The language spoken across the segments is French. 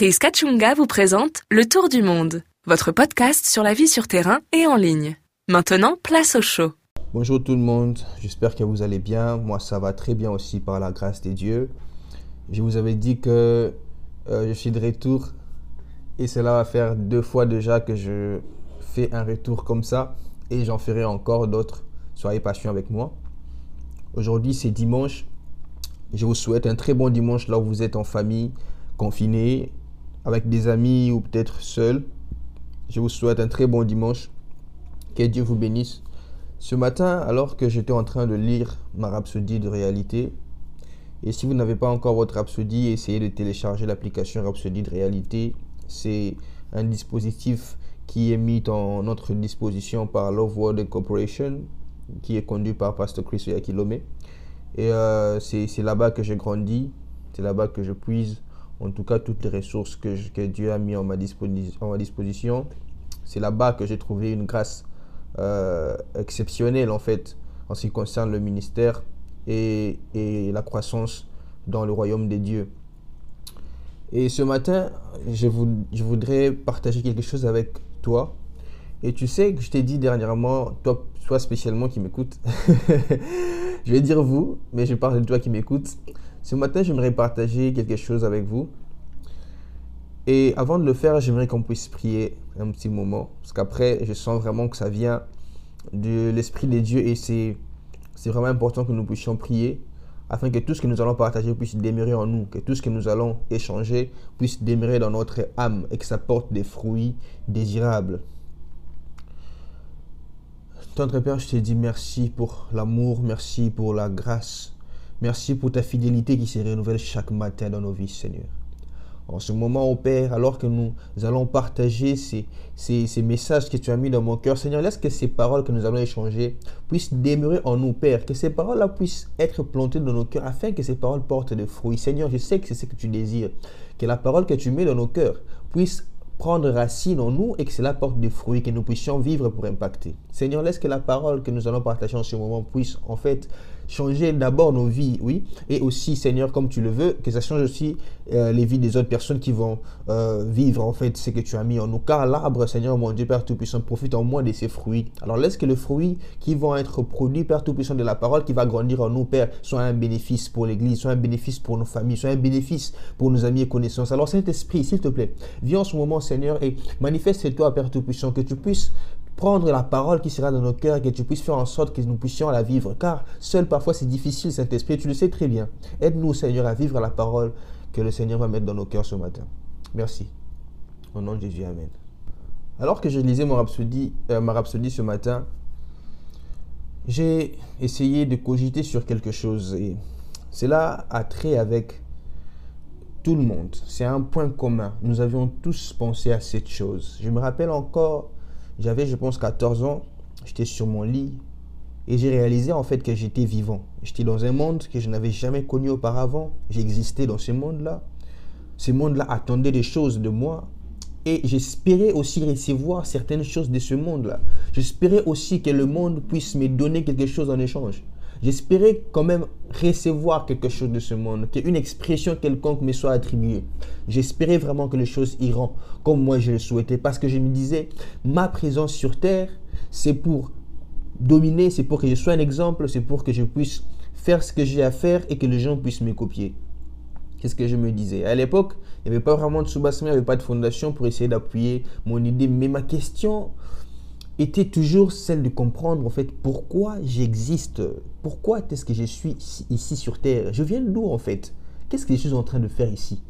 Chris Kachunga vous présente Le Tour du Monde, votre podcast sur la vie sur terrain et en ligne. Maintenant, place au show. Bonjour tout le monde, j'espère que vous allez bien. Moi, ça va très bien aussi par la grâce de Dieu. Je vous avais dit que euh, je suis de retour et cela va faire deux fois déjà que je fais un retour comme ça et j'en ferai encore d'autres. Soyez patients avec moi. Aujourd'hui, c'est dimanche. Je vous souhaite un très bon dimanche là où vous êtes en famille, confiné, avec des amis ou peut-être seul. Je vous souhaite un très bon dimanche. Que Dieu vous bénisse. Ce matin, alors que j'étais en train de lire ma rhapsodie de réalité, et si vous n'avez pas encore votre rhapsodie, essayez de télécharger l'application Rhapsodie de réalité. C'est un dispositif qui est mis en notre disposition par Love World Corporation, qui est conduit par Pasteur Chris Yakilome. Et euh, c'est là-bas que j'ai grandi, c'est là-bas que je puise en tout cas toutes les ressources que, Dieu a mis en ma, en ma disposition. C'est là-bas que j'ai trouvé une grâce euh, exceptionnelle en fait en ce qui concerne le ministère et, la croissance dans le royaume des dieux. Et ce matin, je voudrais partager quelque chose avec toi. Et tu sais que je t'ai dit dernièrement, toi, toi spécialement qui m'écoute, je vais dire vous, mais je parle de toi qui m'écoute. Ce matin, j'aimerais partager quelque chose avec vous. Et avant de le faire, j'aimerais qu'on puisse prier un petit moment. Parce qu'après, je sens vraiment que ça vient de l'Esprit de Dieu et c'est vraiment important que nous puissions prier afin que tout ce que nous allons partager puisse demeurer en nous, que tout ce que nous allons échanger puisse demeurer dans notre âme et que ça porte des fruits désirables. Tendre Père, je te dis merci pour l'amour, merci pour la grâce, Merci pour ta fidélité qui se renouvelle chaque matin dans nos vies, Seigneur. En ce moment, au Père, alors que nous allons partager ces, ces, messages que tu as mis dans mon cœur, Seigneur, laisse que ces paroles que nous allons échanger puissent demeurer en nous, Père. Que ces paroles-là puissent être plantées dans nos cœurs afin que ces paroles portent des fruits. Seigneur, je sais que c'est ce que tu désires. Que la parole que tu mets dans nos cœurs puisse prendre racine en nous et que cela porte des fruits, que nous puissions vivre pour impacter. Seigneur, laisse que la parole que nous allons partager en ce moment puisse en fait changer d'abord nos vies, oui, et aussi, Seigneur, comme tu le veux, que ça change aussi euh, les vies des autres personnes qui vont euh, vivre en fait ce que tu as mis en nous. Car l'arbre, Seigneur, mon Dieu, Père Tout-Puissant, profite en moins de ses fruits. Alors laisse que les fruits qui vont être produits, Père Tout-Puissant, de la parole qui va grandir en nous, Père, soit un bénéfice pour l'Église, soit un bénéfice pour nos familles, soit un bénéfice pour nos amis et connaissances. Alors Saint-Esprit, s'il te plaît, viens en ce moment, Seigneur, et manifeste-toi, Père Tout-Puissant, que tu puisses prendre la parole qui sera dans nos cœurs que tu puisses faire en sorte que nous puissions la vivre. Car seul parfois c'est difficile, Saint-Esprit, tu le sais très bien. Aide-nous, Seigneur, à vivre la parole que le Seigneur va mettre dans nos cœurs ce matin. Merci. Au nom de Jésus, Amen. Alors que je lisais euh, ma rhapsodie ce matin, j'ai essayé de cogiter sur quelque chose et cela a trait avec tout le monde. C'est un point commun. Nous avions tous pensé à cette chose. Je me rappelle encore j'avais, je pense, 14 ans. J'étais sur mon lit et j'ai réalisé en fait que j'étais vivant. J'étais dans un monde que je n'avais jamais connu auparavant. J'existais dans ce monde-là. Ce monde-là attendait des choses de moi. Et j'espérais aussi recevoir certaines choses de ce monde-là. J'espérais aussi que le monde puisse me donner quelque chose en échange. J'espérais quand même recevoir quelque chose de ce monde, qu'une expression quelconque me soit attribuée. J'espérais vraiment que les choses iront comme moi je le souhaitais, parce que je me disais, ma présence sur terre, c'est pour dominer, c'est pour que je sois un exemple, c'est pour que je puisse faire ce que j'ai à faire et que les gens puissent me copier. Qu'est-ce que je me disais? À l'époque, il n'y avait pas vraiment de soubassement, il n'y avait pas de fondation pour essayer d'appuyer mon idée. Mais ma question était toujours celle de comprendre en fait pourquoi j'existe, pourquoi est-ce que je suis ici sur Terre, je viens d'où en fait, qu'est-ce que je suis en train de faire ici?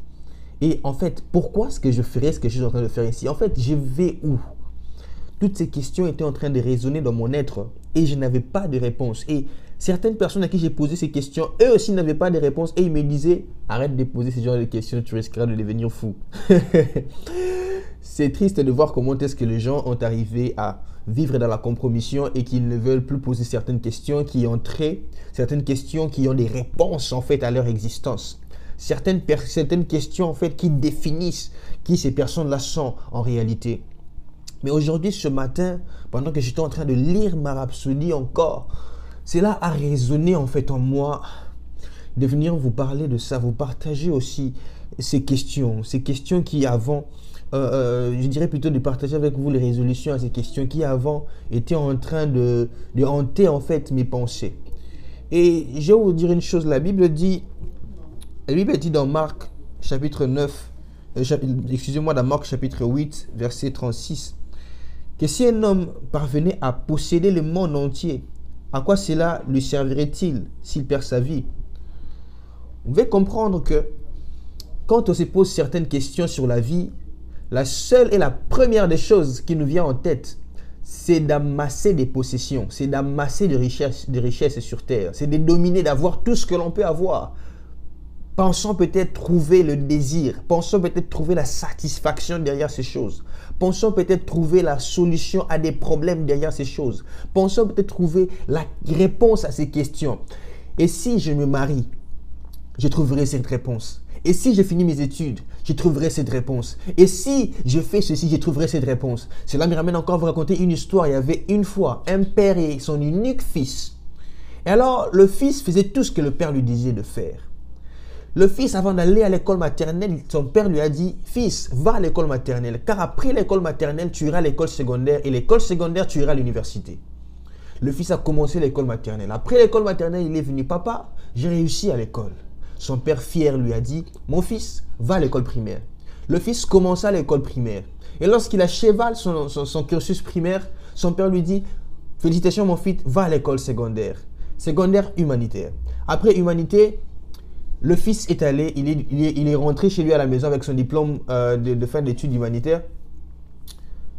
Et en fait pourquoi est-ce que je ferais ce que je suis en train de faire ici, en fait je vais où? Toutes ces questions étaient en train de résonner dans mon être et je n'avais pas de réponse. Et certaines personnes à qui j'ai posé ces questions, eux aussi n'avaient pas de réponse et ils me disaient arrête de poser ce genre de questions, tu risqueras de devenir fou. C'est triste de voir comment est-ce que les gens ont arrivé à vivre dans la compromission et qu'ils ne veulent plus poser certaines questions qui ont trait, certaines questions qui ont des réponses en fait à leur existence. Certaines, certaines questions en fait qui définissent qui ces personnes-là sont en réalité. Mais aujourd'hui, ce matin, pendant que j'étais en train de lire ma rhapsodie encore, cela a résonné en fait en moi de venir vous parler de ça, vous partager aussi ces questions, ces questions qui avant, euh, je dirais plutôt de partager avec vous les résolutions à ces questions qui avant étaient en train de, hanter en fait mes pensées. Et je vais vous dire une chose, la Bible dit, la Bible dit dans Marc chapitre 9, excusez-moi, dans Marc chapitre 8, verset 36, que si un homme parvenait à posséder le monde entier, à quoi cela lui servirait-il s'il perd sa vie? Vous devez comprendre que quand on se pose certaines questions sur la vie, la seule et la première des choses qui nous vient en tête, c'est d'amasser des possessions, c'est d'amasser des richesses, des richesses sur terre, c'est de dominer, d'avoir tout ce que l'on peut avoir. Pensons peut-être trouver le désir, pensons peut-être trouver la satisfaction derrière ces choses. Pensons peut-être trouver la solution à des problèmes derrière ces choses. Pensons peut-être trouver la réponse à ces questions. Et si je me marie, je trouverai cette réponse. Et si je finis mes études, je trouverai cette réponse. Et si je fais ceci, je trouverai cette réponse. Cela me ramène encore à vous raconter une histoire. Il y avait une fois un père et son unique fils. Et alors, le fils faisait tout ce que le père lui disait de faire. Le fils, avant d'aller à l'école maternelle, son père lui a dit, fils, va à l'école maternelle, car après l'école maternelle, tu iras à l'école secondaire, et l'école secondaire, tu iras à l'université. Le fils a commencé l'école maternelle. Après l'école maternelle, il est venu, papa, j'ai réussi à l'école. Son père fier lui a dit, mon fils, va à l'école primaire. Le fils commença l'école primaire. Et lorsqu'il acheva son, cursus primaire, son père lui dit, félicitations mon fils, va à l'école secondaire. Secondaire humanitaire. Après humanité, le fils est allé, il est, il est, rentré chez lui à la maison avec son diplôme euh, de, fin d'études humanitaires.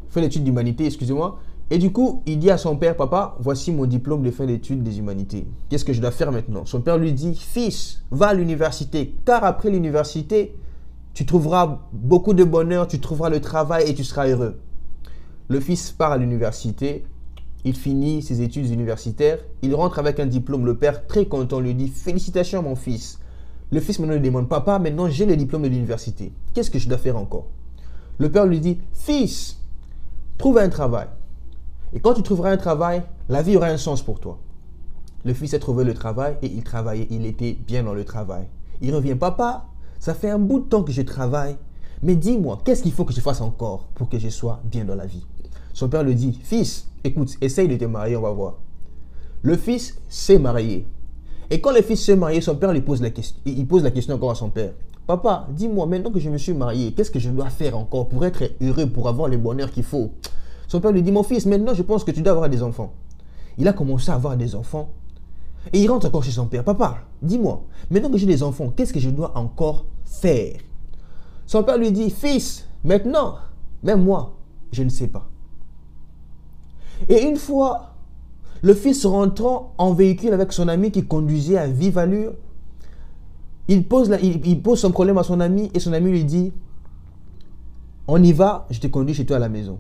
Fin d'études d'humanité, excusez-moi. Et du coup, il dit à son père, papa, voici mon diplôme de fin d'études des humanités. Qu'est-ce que je dois faire maintenant? Son père lui dit, fils, va à l'université, car après l'université, tu trouveras beaucoup de bonheur, tu trouveras le travail et tu seras heureux. Le fils part à l'université, il finit ses études universitaires, il rentre avec un diplôme. Le père, très content, lui dit, félicitations mon fils, le fils maintenant lui demande, papa, maintenant j'ai le diplôme de l'université. Qu'est-ce que je dois faire encore? Le père lui dit, fils, trouve un travail. Et quand tu trouveras un travail, la vie aura un sens pour toi. Le fils a trouvé le travail et il travaillait, il était bien dans le travail. Il revient, papa, ça fait un bout de temps que je travaille, mais dis-moi, qu'est-ce qu'il faut que je fasse encore pour que je sois bien dans la vie? Son père lui dit, fils, écoute, essaye de te marier, on va voir. Le fils s'est marié. Et quand le fils s'est marié, son père lui pose la question, il pose la question encore à son père. Papa, dis-moi, maintenant que je me suis marié, qu'est-ce que je dois faire encore pour être heureux, pour avoir le bonheur qu'il faut? Son père lui dit, mon fils, maintenant je pense que tu dois avoir des enfants. Il a commencé à avoir des enfants. Et il rentre encore chez son père. Papa, dis-moi, maintenant que j'ai des enfants, qu'est-ce que je dois encore faire? Son père lui dit, fils, maintenant, même moi, je ne sais pas. Et une fois le fils rentrant en véhicule avec son ami qui conduisait à vive allure, il pose, il, pose son problème à son ami et son ami lui dit, on y va, je te conduis chez toi à la maison.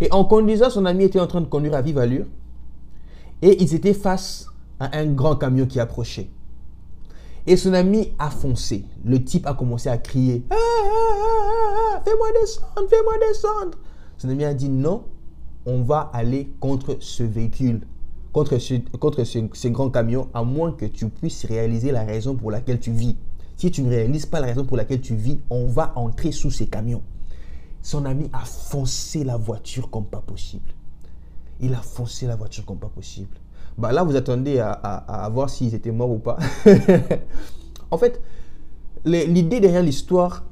Et en conduisant, son ami était en train de conduire à vive allure et ils étaient face à un grand camion qui approchait. Et son ami a foncé. Le type a commencé à crier ah, ah, ah, Fais-moi descendre, fais-moi descendre. Son ami a dit Non, on va aller contre ce véhicule, contre ce, contre ce, grand camion, à moins que tu puisses réaliser la raison pour laquelle tu vis. Si tu ne réalises pas la raison pour laquelle tu vis, on va entrer sous ces camions. Son ami a foncé la voiture comme pas possible. Il a foncé la voiture comme pas possible. Bah là, vous attendez à, à voir s'ils étaient morts ou pas. en fait, l'idée derrière l'histoire,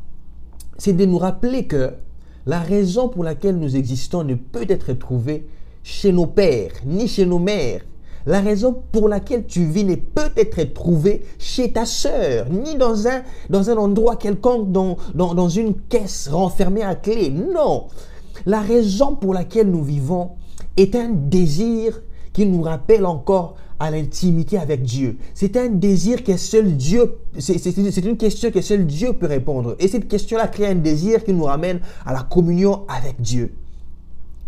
c'est de nous rappeler que la raison pour laquelle nous existons ne peut être trouvée chez nos pères ni chez nos mères. La raison pour laquelle tu vis ne peut être trouvée chez ta sœur, ni dans un, dans un endroit quelconque, dans, dans, dans une caisse renfermée à clé. Non. La raison pour laquelle nous vivons est un désir qui nous rappelle encore à l'intimité avec Dieu. C'est un désir que seul Dieu, c'est une question que seul Dieu peut répondre. Et cette question-là crée un désir qui nous ramène à la communion avec Dieu.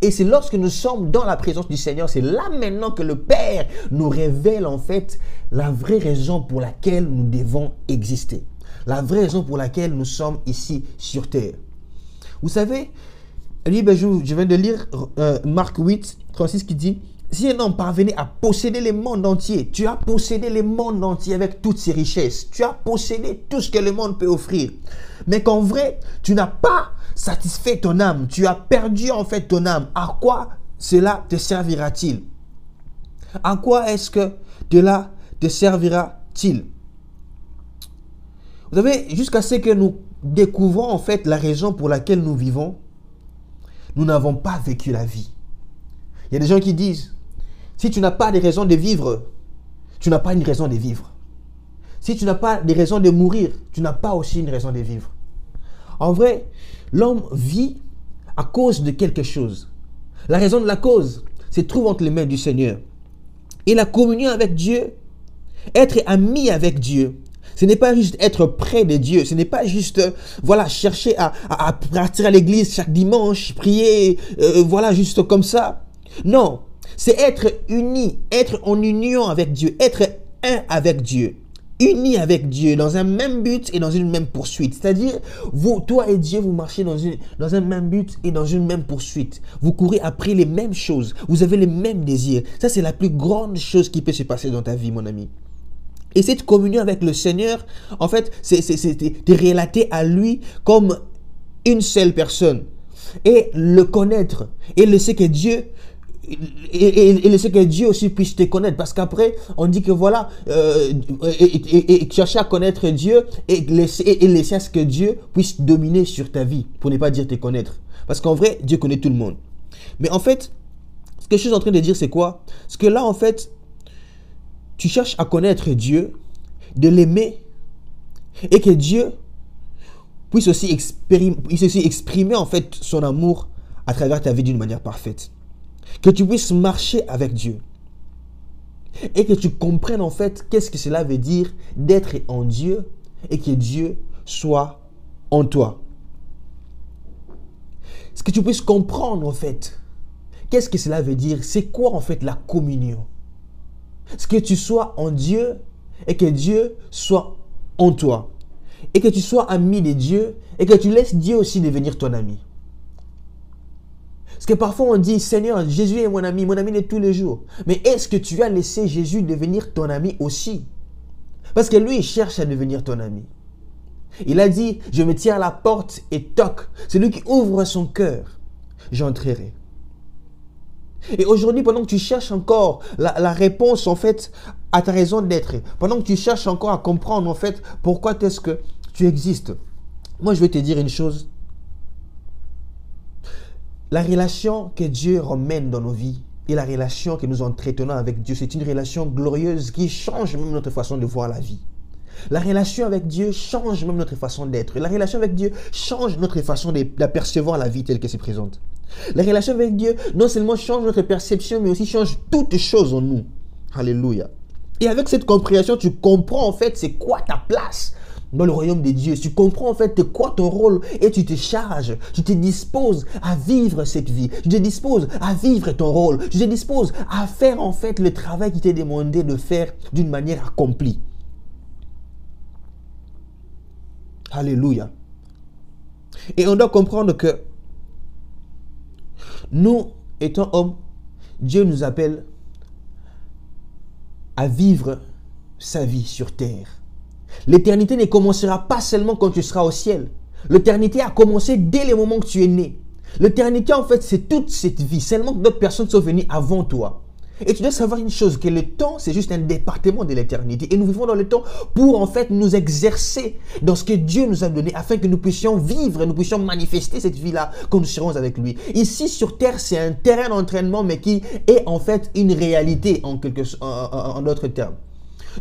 Et c'est lorsque nous sommes dans la présence du Seigneur, c'est là maintenant que le Père nous révèle en fait la vraie raison pour laquelle nous devons exister. La vraie raison pour laquelle nous sommes ici sur terre. Vous savez, ben, je viens de lire euh, Marc 8, 36 qui dit si un homme parvenait à posséder le monde entier, tu as possédé le monde entier avec toutes ses richesses, tu as possédé tout ce que le monde peut offrir, mais qu'en vrai, tu n'as pas satisfait ton âme, tu as perdu en fait ton âme, à quoi cela te servira-t-il? À quoi est-ce que cela te servira-t-il? Vous savez, jusqu'à ce que nous découvrons en fait la raison pour laquelle nous vivons, nous n'avons pas vécu la vie. Il y a des gens qui disent, si tu n'as pas de raison de vivre, tu n'as pas une raison de vivre. Si tu n'as pas de raison de mourir, tu n'as pas aussi une raison de vivre. En vrai, l'homme vit à cause de quelque chose. La raison de la cause se trouve entre les mains du Seigneur. Et la communion avec Dieu, être ami avec Dieu, ce n'est pas juste être près de Dieu. Ce n'est pas juste, euh, voilà, chercher à, partir à l'église chaque dimanche, prier, euh, voilà, juste comme ça. Non, c'est être uni, être en union avec Dieu, être un avec Dieu unis avec Dieu dans un même but et dans une même poursuite. C'est-à-dire, vous, toi et Dieu, vous marchez dans, une, dans un même but et dans une même poursuite. Vous courez après les mêmes choses. Vous avez les mêmes désirs. Ça, c'est la plus grande chose qui peut se passer dans ta vie, mon ami. Et cette communion avec le Seigneur, en fait, c'est de relater à lui comme une seule personne. Et le connaître. Et le sait que Dieu et, et, que Dieu aussi puisse te connaître. Parce qu'après, on dit que voilà, euh, et, chercher à connaître Dieu et laisser, et laisser à ce que Dieu puisse dominer sur ta vie, pour ne pas dire te connaître. Parce qu'en vrai, Dieu connaît tout le monde. Mais en fait, ce que je suis en train de dire, c'est quoi? C'est que là, en fait, tu cherches à connaître Dieu, de l'aimer, et que Dieu puisse aussi, exprimer, puisse aussi exprimer en fait son amour à travers ta vie d'une manière parfaite. Que tu puisses marcher avec Dieu. Et que tu comprennes en fait qu'est-ce que cela veut dire d'être en Dieu et que Dieu soit en toi. Ce que tu puisses comprendre en fait qu'est-ce que cela veut dire, c'est quoi en fait la communion? Ce que tu sois en Dieu et que Dieu soit en toi. Et que tu sois ami de Dieu et que tu laisses Dieu aussi devenir ton ami. Parce que parfois on dit, Seigneur, Jésus est mon ami, mon ami de tous les jours. Mais est-ce que tu as laissé Jésus devenir ton ami aussi? Parce que lui, il cherche à devenir ton ami. Il a dit, je me tiens à la porte et toque. C'est lui qui ouvre son cœur. J'entrerai. Et aujourd'hui, pendant que tu cherches encore la, réponse, à ta raison d'être, pendant que tu cherches encore à comprendre, en fait, pourquoi est-ce que tu existes, moi, je vais te dire une chose. La relation que Dieu ramène dans nos vies et la relation que nous entretenons avec Dieu, c'est une relation glorieuse qui change même notre façon de voir la vie. La relation avec Dieu change même notre façon d'être. La relation avec Dieu change notre façon d'apercevoir la vie telle qu'elle se présente. La relation avec Dieu non seulement change notre perception, mais aussi change toutes choses en nous. Alléluia. Et avec cette compréhension, tu comprends en fait c'est quoi ta place dans le royaume de Dieu. Tu comprends en fait quoi ton rôle et tu te charges, tu te disposes à vivre cette vie. Tu te disposes à vivre ton rôle. Tu te disposes à faire en fait le travail qui t'est demandé de faire d'une manière accomplie. Alléluia. Et on doit comprendre que nous, étant hommes, Dieu nous appelle à vivre sa vie sur terre. L'éternité ne commencera pas seulement quand tu seras au ciel. L'éternité a commencé dès le moment que tu es né. L'éternité, en fait, c'est toute cette vie. Seulement que d'autres personnes sont venues avant toi. Et tu dois savoir une chose, que le temps, c'est juste un département de l'éternité. Et nous vivons dans le temps pour, en fait, nous exercer dans ce que Dieu nous a donné, afin que nous puissions vivre, nous puissions manifester cette vie-là quand nous serons avec lui. Ici, sur Terre, c'est un terrain d'entraînement, mais qui est, en fait, une réalité, en, quelque, en d'autres termes.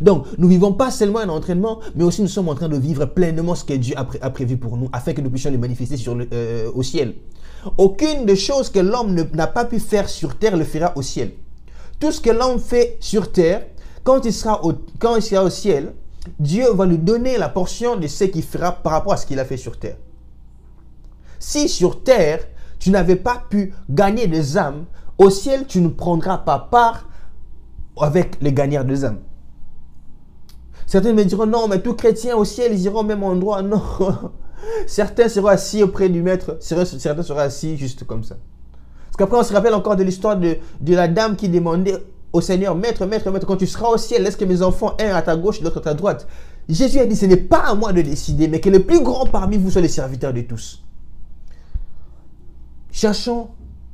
Donc, nous vivons pas seulement un entraînement, mais aussi nous sommes en train de vivre pleinement ce que Dieu a, prévu pour nous, afin que nous puissions le manifester euh, au ciel. Aucune des choses que l'homme n'a pas pu faire sur terre le fera au ciel. Tout ce que l'homme fait sur terre, quand il, sera au, quand il sera au ciel, Dieu va lui donner la portion de ce qu'il fera par rapport à ce qu'il a fait sur terre. Si sur terre, tu n'avais pas pu gagner des âmes, au ciel, tu ne prendras pas part avec les gagnants des âmes. Certains me diront, non, mais tout chrétien au ciel, ils iront au même endroit. Non. Certains seront assis auprès du maître, certains seront assis juste comme ça. Parce qu'après, on se rappelle encore de l'histoire de, la dame qui demandait au Seigneur, Maître, Maître, Maître, quand tu seras au ciel, laisse que mes enfants, un à ta gauche, l'autre à ta droite? Jésus a dit, ce n'est pas à moi de décider, mais que le plus grand parmi vous soit le serviteur de tous. Cherchons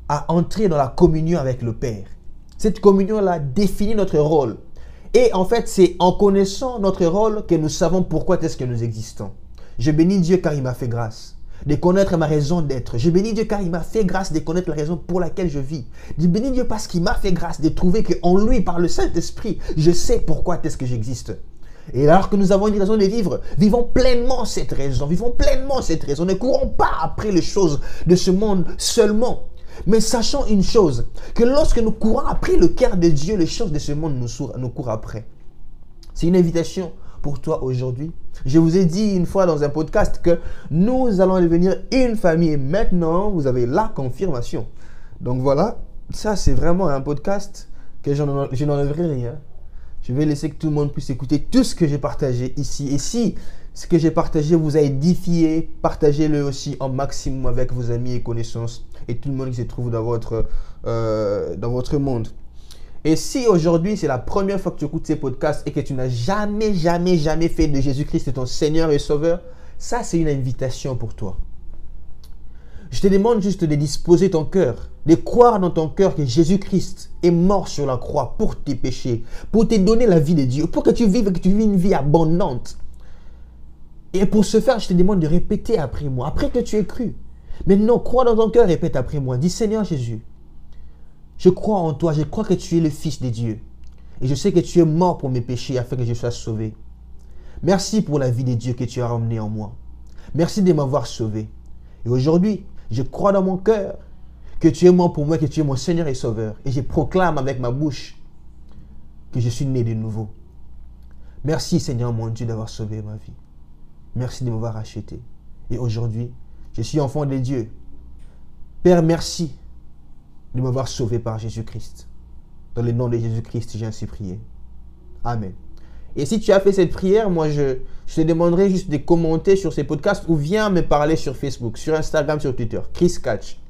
à entrer dans la communion avec le Père. Cette communion-là définit notre rôle. Et en fait, c'est en connaissant notre rôle que nous savons pourquoi est-ce que nous existons. Je bénis Dieu car il m'a fait grâce de connaître ma raison d'être. Je bénis Dieu car il m'a fait grâce de connaître la raison pour laquelle je vis. Je bénis Dieu parce qu'il m'a fait grâce de trouver qu'en lui, par le Saint-Esprit, je sais pourquoi est-ce que j'existe. Et alors que nous avons une raison de vivre, vivons pleinement cette raison, vivons pleinement cette raison. Ne courons pas après les choses de ce monde seulement. Mais sachant une chose, que lorsque nous courons après le cœur de Dieu, les choses de ce monde nous, nous courent après. C'est une invitation pour toi aujourd'hui. Je vous ai dit une fois dans un podcast que nous allons devenir une famille. Maintenant, vous avez la confirmation. Donc voilà, ça c'est vraiment un podcast que je n'enlèverai rien. Je vais laisser que tout le monde puisse écouter tout ce que j'ai partagé ici. Et si ce que j'ai partagé vous a édifié, partagez-le aussi en maximum avec vos amis et connaissances et tout le monde qui se trouve dans votre, euh, dans votre monde. Et si aujourd'hui c'est la première fois que tu écoutes ces podcasts et que tu n'as jamais, jamais, jamais fait de Jésus-Christ ton Seigneur et Sauveur, ça c'est une invitation pour toi. Je te demande juste de disposer ton cœur, de croire dans ton cœur que Jésus-Christ est mort sur la croix pour tes péchés, pour te donner la vie de Dieu, pour que tu vives, que tu vives une vie abondante. Et pour ce faire, je te demande de répéter après moi, après que tu aies cru. Maintenant, crois dans ton cœur, répète après moi. Dis Seigneur Jésus, je crois en toi, je crois que tu es le Fils de Dieu. Et je sais que tu es mort pour mes péchés afin que je sois sauvé. Merci pour la vie de Dieu que tu as ramenée en moi. Merci de m'avoir sauvé. Et aujourd'hui, je crois dans mon cœur que tu es mort pour moi, que tu es mon Seigneur et Sauveur. Et je proclame avec ma bouche que je suis né de nouveau. Merci Seigneur mon Dieu d'avoir sauvé ma vie. Merci de m'avoir acheté. Et aujourd'hui, je suis enfant de Dieu. Père, merci de m'avoir sauvé par Jésus-Christ. Dans le nom de Jésus-Christ, j'ai ainsi prié. Amen. Et si tu as fait cette prière, moi, je, je te demanderai juste de commenter sur ces podcasts ou viens me parler sur Facebook, sur Instagram, sur Twitter. Chris Catch.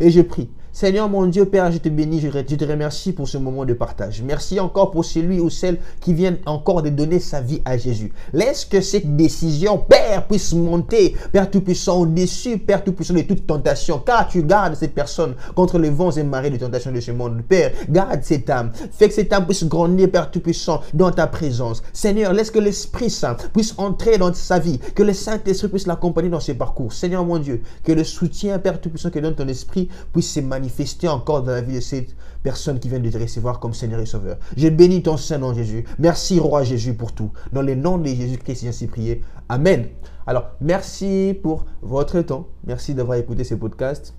Et je prie Seigneur mon Dieu, Père, je te bénis, je te remercie pour ce moment de partage. Merci encore pour celui ou celle qui vient encore de donner sa vie à Jésus. Laisse que cette décision, Père, puisse monter, Père Tout-Puissant, au-dessus, Père Tout-Puissant de toute tentation, car tu gardes cette personne contre les vents et marées de tentation de ce monde. Père, garde cette âme. Fais que cette âme puisse grandir, Père Tout-Puissant, dans ta présence. Seigneur, laisse que l'Esprit Saint puisse entrer dans sa vie, que le Saint-Esprit puisse l'accompagner dans ses parcours. Seigneur mon Dieu, que le soutien, Père Tout-Puissant, que donne ton Esprit puisse se manifester encore dans la vie de cette personne qui vient de te recevoir comme Seigneur et Sauveur. Je bénis ton Saint-Nom, Jésus. Merci, Roi Jésus, pour tout. Dans le nom de Jésus-Christ, ainsi prié. Amen. Alors, merci pour votre temps. Merci d'avoir écouté ce podcast.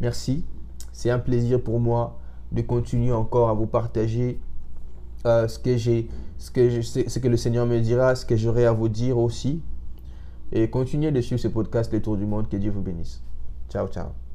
Merci. C'est un plaisir pour moi de continuer encore à vous partager euh, ce que j'ai, ce que le Seigneur me dira, ce que j'aurai à vous dire aussi. Et continuez de suivre ce podcast, Les Tours du Monde. Que Dieu vous bénisse. Ciao, ciao.